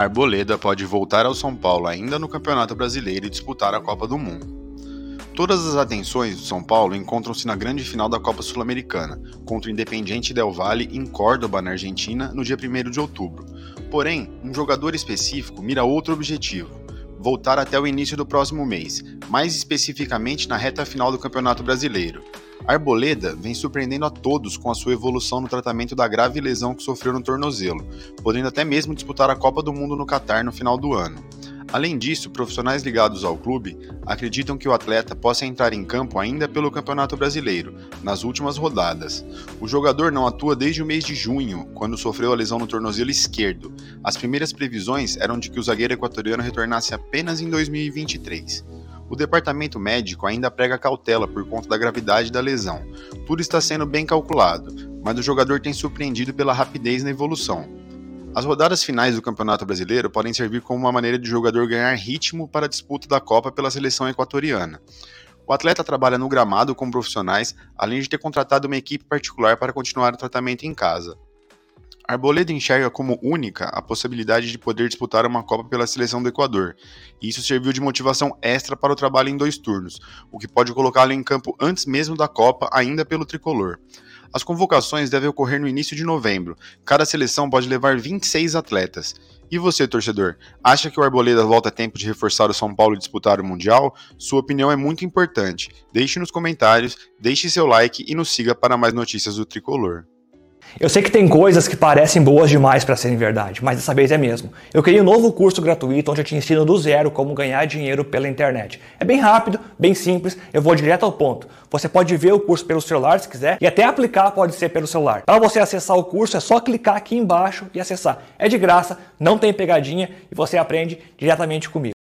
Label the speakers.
Speaker 1: Arboleda pode voltar ao São Paulo ainda no Campeonato Brasileiro e disputar a Copa do Mundo. Todas as atenções do São Paulo encontram-se na grande final da Copa Sul-Americana, contra o Independiente Del Valle em Córdoba, na Argentina, no dia 1 de outubro. Porém, um jogador específico mira outro objetivo: voltar até o início do próximo mês, mais especificamente na reta final do Campeonato Brasileiro. Arboleda vem surpreendendo a todos com a sua evolução no tratamento da grave lesão que sofreu no tornozelo, podendo até mesmo disputar a Copa do Mundo no Catar no final do ano. Além disso, profissionais ligados ao clube acreditam que o atleta possa entrar em campo ainda pelo Campeonato Brasileiro, nas últimas rodadas. O jogador não atua desde o mês de junho, quando sofreu a lesão no tornozelo esquerdo. As primeiras previsões eram de que o zagueiro equatoriano retornasse apenas em 2023. O departamento médico ainda prega cautela por conta da gravidade da lesão. Tudo está sendo bem calculado, mas o jogador tem surpreendido pela rapidez na evolução. As rodadas finais do Campeonato Brasileiro podem servir como uma maneira de jogador ganhar ritmo para a disputa da Copa pela seleção equatoriana. O atleta trabalha no gramado com profissionais, além de ter contratado uma equipe particular para continuar o tratamento em casa. Arboleda enxerga como única a possibilidade de poder disputar uma Copa pela seleção do Equador, e isso serviu de motivação extra para o trabalho em dois turnos, o que pode colocá-lo em campo antes mesmo da Copa, ainda pelo tricolor. As convocações devem ocorrer no início de novembro. Cada seleção pode levar 26 atletas. E você, torcedor, acha que o Arboleda volta a tempo de reforçar o São Paulo e disputar o Mundial? Sua opinião é muito importante. Deixe nos comentários, deixe seu like e nos siga para mais notícias do tricolor.
Speaker 2: Eu sei que tem coisas que parecem boas demais para serem verdade, mas dessa vez é mesmo. Eu criei um novo curso gratuito onde eu te ensino do zero como ganhar dinheiro pela internet. É bem rápido, bem simples, eu vou direto ao ponto. Você pode ver o curso pelo celular se quiser e até aplicar pode ser pelo celular. Para você acessar o curso é só clicar aqui embaixo e acessar. É de graça, não tem pegadinha e você aprende diretamente comigo.